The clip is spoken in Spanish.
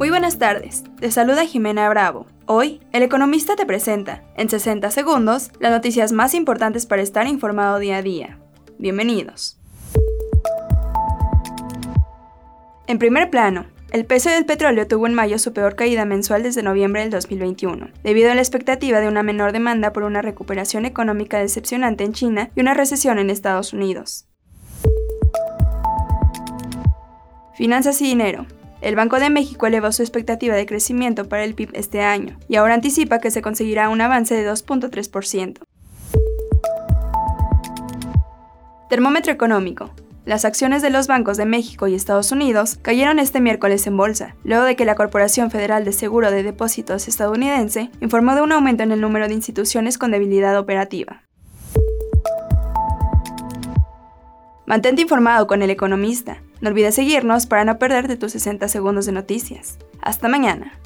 Muy buenas tardes, te saluda Jimena Bravo. Hoy, el economista te presenta, en 60 segundos, las noticias más importantes para estar informado día a día. Bienvenidos. En primer plano, el precio del petróleo tuvo en mayo su peor caída mensual desde noviembre del 2021, debido a la expectativa de una menor demanda por una recuperación económica decepcionante en China y una recesión en Estados Unidos. Finanzas y dinero. El Banco de México elevó su expectativa de crecimiento para el PIB este año y ahora anticipa que se conseguirá un avance de 2.3%. Termómetro económico. Las acciones de los bancos de México y Estados Unidos cayeron este miércoles en bolsa, luego de que la Corporación Federal de Seguro de Depósitos estadounidense informó de un aumento en el número de instituciones con debilidad operativa. Mantente informado con el economista. No olvides seguirnos para no perderte tus 60 segundos de noticias. Hasta mañana.